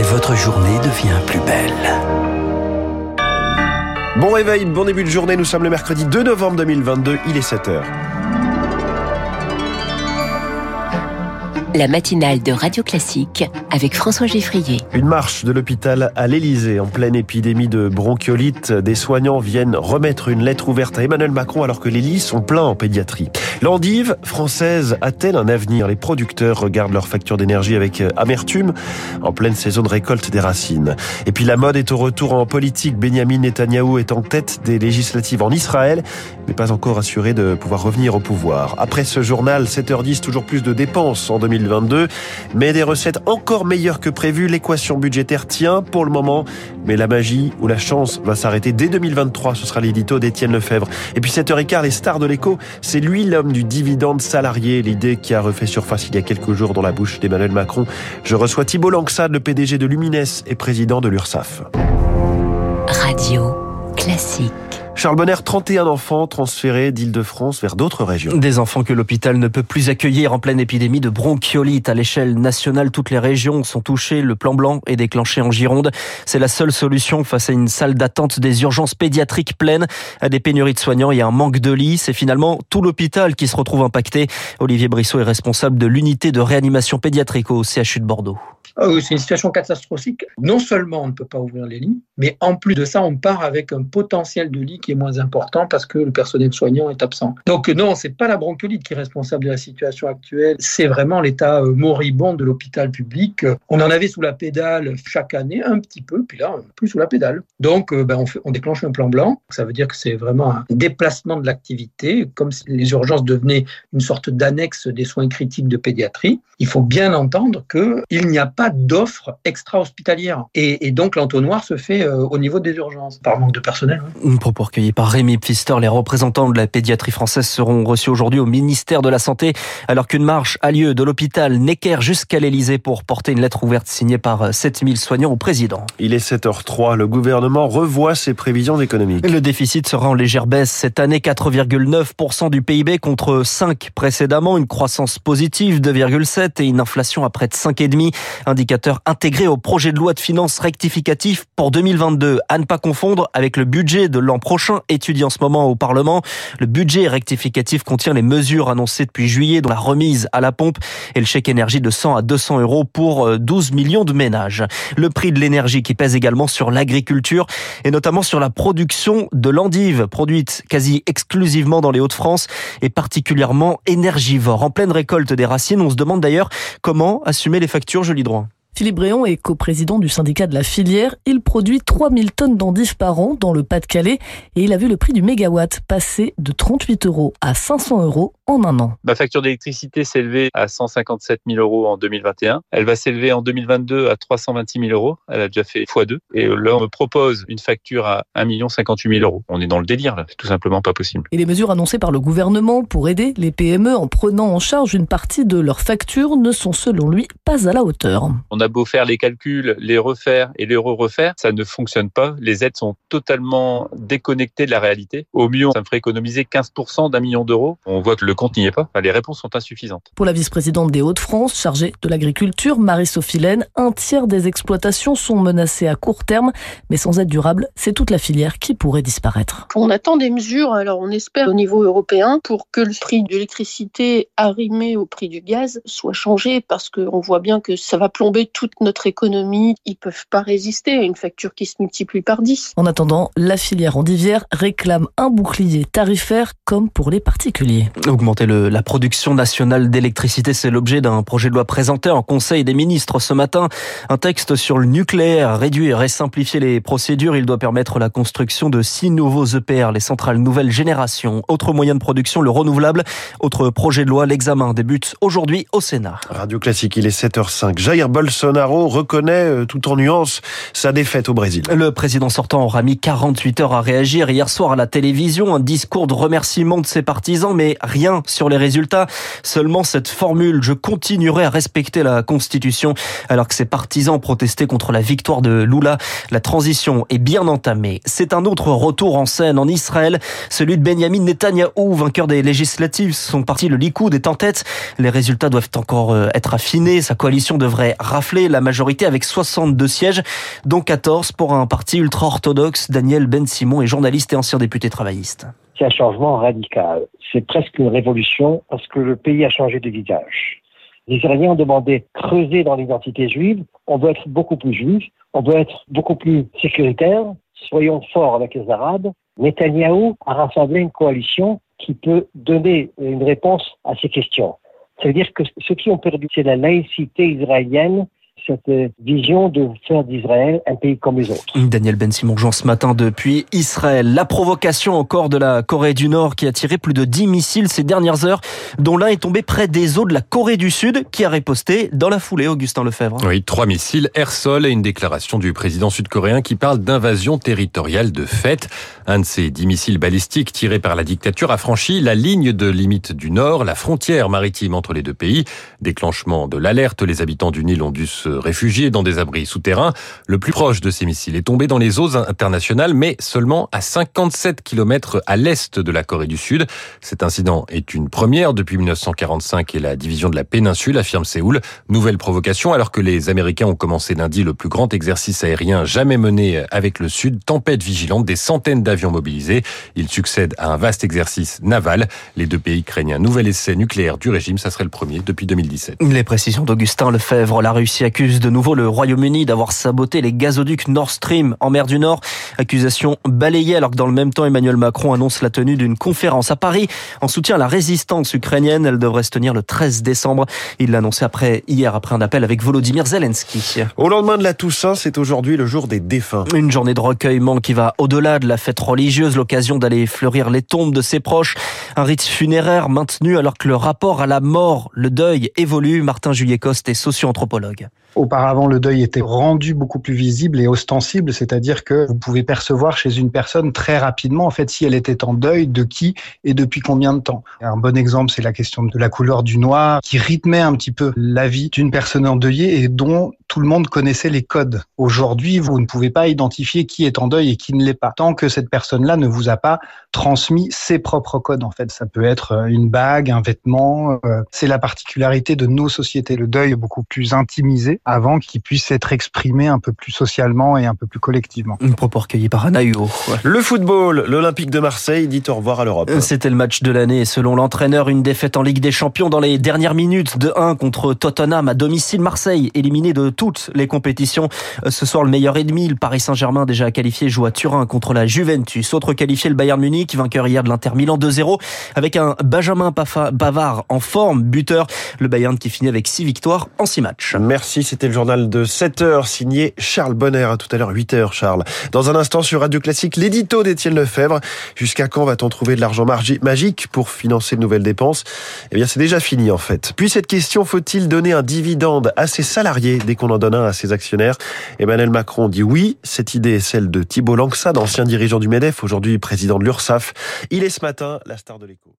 et votre journée devient plus belle. Bon réveil, bon début de journée, nous sommes le mercredi 2 novembre 2022, il est 7h. La matinale de Radio Classique avec François Geffrier. Une marche de l'hôpital à l'Elysée en pleine épidémie de bronchiolite. Des soignants viennent remettre une lettre ouverte à Emmanuel Macron alors que les lits sont pleins en pédiatrie. L'endive française a-t-elle un avenir? Les producteurs regardent leur facture d'énergie avec amertume en pleine saison de récolte des racines. Et puis la mode est au retour en politique. Benjamin Netanyahou est en tête des législatives en Israël, mais pas encore assuré de pouvoir revenir au pouvoir. Après ce journal, 7h10, toujours plus de dépenses en 2020 2022, mais des recettes encore meilleures que prévu. L'équation budgétaire tient pour le moment, mais la magie ou la chance va s'arrêter dès 2023. Ce sera l'édito d'Étienne Lefebvre. Et puis 7h15, les stars de l'écho, c'est lui l'homme du dividende salarié, l'idée qui a refait surface il y a quelques jours dans la bouche d'Emmanuel Macron. Je reçois Thibault Langsade, le PDG de Lumines et président de l'URSSAF. Radio classique. Charles Bonner, 31 enfants transférés d'Île-de-France vers d'autres régions. Des enfants que l'hôpital ne peut plus accueillir en pleine épidémie de bronchiolite. À l'échelle nationale, toutes les régions sont touchées. Le plan blanc est déclenché en Gironde. C'est la seule solution face à une salle d'attente des urgences pédiatriques pleines, à des pénuries de soignants et un manque de lits. C'est finalement tout l'hôpital qui se retrouve impacté. Olivier Brissot est responsable de l'unité de réanimation pédiatrique au CHU de Bordeaux. Ah c'est une situation catastrophique. Non seulement on ne peut pas ouvrir les lits, mais en plus de ça, on part avec un potentiel de lit qui est moins important parce que le personnel soignant est absent. Donc non, c'est pas la bronchiolite qui est responsable de la situation actuelle, c'est vraiment l'état euh, moribond de l'hôpital public. On en avait sous la pédale chaque année un petit peu, puis là, plus sous la pédale. Donc euh, ben, on, on déclenche un plan blanc. Ça veut dire que c'est vraiment un déplacement de l'activité, comme si les urgences devenaient une sorte d'annexe des soins critiques de pédiatrie. Il faut bien entendre qu'il n'y a pas d'offres extra-hospitalières. Et, donc l'entonnoir se fait euh, au niveau des urgences, par manque de personnel. Hein. Propos recueillis par Rémi Pfister, les représentants de la pédiatrie française seront reçus aujourd'hui au ministère de la Santé, alors qu'une marche a lieu de l'hôpital Necker jusqu'à l'Elysée pour porter une lettre ouverte signée par 7000 soignants au président. Il est 7h03, le gouvernement revoit ses prévisions économiques. Le déficit sera en légère baisse cette année, 4,9% du PIB contre 5 précédemment, une croissance positive 2,7 et une inflation à près de 5,5 indicateur intégré au projet de loi de finances rectificatif pour 2022. À ne pas confondre avec le budget de l'an prochain étudié en ce moment au Parlement. Le budget rectificatif contient les mesures annoncées depuis juillet, dont la remise à la pompe et le chèque énergie de 100 à 200 euros pour 12 euh, millions de ménages. Le prix de l'énergie qui pèse également sur l'agriculture et notamment sur la production de l'endive, produite quasi exclusivement dans les Hauts-de-France et particulièrement énergivore. En pleine récolte des racines, on se demande d'ailleurs comment assumer les factures, je lis droit. Philippe Bréon est coprésident du syndicat de la filière. Il produit 3000 tonnes d'endives par an dans le Pas-de-Calais et il a vu le prix du mégawatt passer de 38 euros à 500 euros en un an. Ma facture d'électricité s'est élevée à 157 000 euros en 2021. Elle va s'élever en 2022 à 326 000 euros. Elle a déjà fait x2. Et là, on me propose une facture à 1 58 000 euros. On est dans le délire, là. C'est tout simplement pas possible. Et les mesures annoncées par le gouvernement pour aider les PME en prenant en charge une partie de leurs factures ne sont selon lui pas à la hauteur. On a beau faire les calculs, les refaire et les re-refaire, ça ne fonctionne pas. Les aides sont totalement déconnectées de la réalité. Au mieux, ça me ferait économiser 15% d'un million d'euros. On voit que le compte n'y est pas. Les réponses sont insuffisantes. Pour la vice-présidente des Hauts-de-France, chargée de l'agriculture, Marie-Sophie Laine, un tiers des exploitations sont menacées à court terme, mais sans aide durable, c'est toute la filière qui pourrait disparaître. On attend des mesures, alors on espère au niveau européen, pour que le prix de l'électricité arrimé au prix du gaz soit changé, parce qu'on voit bien que ça va plomber toute notre économie. Ils peuvent pas résister à une facture qui se multiplie par 10. En attendant, la filière endivière réclame un bouclier tarifaire comme pour les particuliers. Augmenter le, la production nationale d'électricité, c'est l'objet d'un projet de loi présenté en Conseil des ministres ce matin. Un texte sur le nucléaire, réduire et simplifier les procédures. Il doit permettre la construction de six nouveaux EPR, les centrales nouvelle génération. Autre moyen de production, le renouvelable. Autre projet de loi, l'examen débute aujourd'hui au Sénat. Radio Classique, il est 7h05. Jair Bolsonaro reconnaît euh, tout en nuance sa défaite au Brésil. Le président sortant aura mis 48 heures à réagir hier soir à la télévision. Un discours de remerciement de ses partisans, mais rien sur les résultats. Seulement cette formule, je continuerai à respecter la Constitution, alors que ses partisans protestaient contre la victoire de Lula. La transition est bien entamée. C'est un autre retour en scène en Israël, celui de Benjamin Netanyahou, vainqueur des législatives. Son parti, le Likoud, est en tête. Les résultats doivent encore euh, être affinés. Sa coalition devrait rafler la majorité avec 62 sièges, dont 14 pour un parti ultra-orthodoxe. Daniel Ben Simon est journaliste et ancien député travailliste. C'est un changement radical. C'est presque une révolution parce que le pays a changé de visage. Les Israéliens ont demandé creuser dans l'identité juive. On doit être beaucoup plus juif. On doit être beaucoup plus sécuritaire. Soyons forts avec les Arabes. Netanyahou a rassemblé une coalition qui peut donner une réponse à ces questions. Ça veut dire que ceux qui ont perdu, c'est la laïcité israélienne cette vision de faire d'Israël un pays comme les autres. Daniel Ben Simon Jean ce matin depuis Israël. La provocation encore de la Corée du Nord qui a tiré plus de 10 missiles ces dernières heures, dont l'un est tombé près des eaux de la Corée du Sud qui a riposté dans la foulée, Augustin Lefebvre. Oui, trois missiles air-sol et une déclaration du président sud-coréen qui parle d'invasion territoriale de fait. Un de ces 10 missiles balistiques tirés par la dictature a franchi la ligne de limite du Nord, la frontière maritime entre les deux pays. Déclenchement de l'alerte, les habitants du Nil ont dû se réfugiés dans des abris souterrains. Le plus proche de ces missiles est tombé dans les eaux internationales, mais seulement à 57 km à l'est de la Corée du Sud. Cet incident est une première depuis 1945 et la division de la péninsule, affirme Séoul. Nouvelle provocation alors que les Américains ont commencé lundi le plus grand exercice aérien jamais mené avec le Sud. Tempête vigilante, des centaines d'avions mobilisés. Il succède à un vaste exercice naval. Les deux pays craignent un nouvel essai nucléaire du régime. Ça serait le premier depuis 2017. Les précisions d'Augustin Lefebvre. La Russie accuse accuse de nouveau le Royaume-Uni d'avoir saboté les gazoducs Nord Stream en mer du Nord. Accusation balayée alors que dans le même temps Emmanuel Macron annonce la tenue d'une conférence à Paris en soutien à la résistance ukrainienne. Elle devrait se tenir le 13 décembre. Il l'a annoncé après, hier après un appel avec Volodymyr Zelensky. Au lendemain de la Toussaint, c'est aujourd'hui le jour des défunts. Une journée de recueillement qui va au-delà de la fête religieuse, l'occasion d'aller fleurir les tombes de ses proches. Un rite funéraire maintenu alors que le rapport à la mort, le deuil évolue. Martin Juliet Coste est socio-anthropologue. Auparavant, le deuil était rendu beaucoup plus visible et ostensible, c'est-à-dire que vous pouvez percevoir chez une personne très rapidement, en fait, si elle était en deuil, de qui et depuis combien de temps. Un bon exemple, c'est la question de la couleur du noir, qui rythmait un petit peu la vie d'une personne endeuillée et dont tout le monde connaissait les codes. Aujourd'hui, vous ne pouvez pas identifier qui est en deuil et qui ne l'est pas, tant que cette personne-là ne vous a pas transmis ses propres codes. En fait, ça peut être euh, une bague, un vêtement. Euh, c'est la particularité de nos sociétés. Le deuil est beaucoup plus intimisé avant qu'il puisse être exprimé un peu plus socialement et un peu plus collectivement. Une propos recueilli par Anna Le football, l'Olympique de Marseille dit au revoir à l'Europe. C'était le match de l'année. Selon l'entraîneur, une défaite en Ligue des Champions dans les dernières minutes de 1 contre Tottenham à domicile Marseille, éliminé de toutes les compétitions. Ce soir, le meilleur ennemi, le Paris Saint-Germain déjà qualifié, joue à Turin contre la Juventus. Autre qualifié, le Bayern Munich, vainqueur hier de l'Inter Milan 2-0, avec un Benjamin Bavard en forme, buteur. Le Bayern qui finit avec 6 victoires en 6 matchs. Merci, c'était le journal de 7 heures signé Charles Bonner. À tout à l'heure, 8 heures, Charles. Dans un instant sur Radio Classique, l'édito d'Étienne Lefebvre. Jusqu'à quand va-t-on trouver de l'argent magique pour financer de nouvelles dépenses? Eh bien, c'est déjà fini en fait. Puis cette question, faut-il donner un dividende à ses salariés dès qu'on en donne un à ses actionnaires? Emmanuel Macron dit oui. Cette idée est celle de Thibault Langsad, ancien dirigeant du MEDEF, aujourd'hui président de l'URSSAF. Il est ce matin la star de l'écho.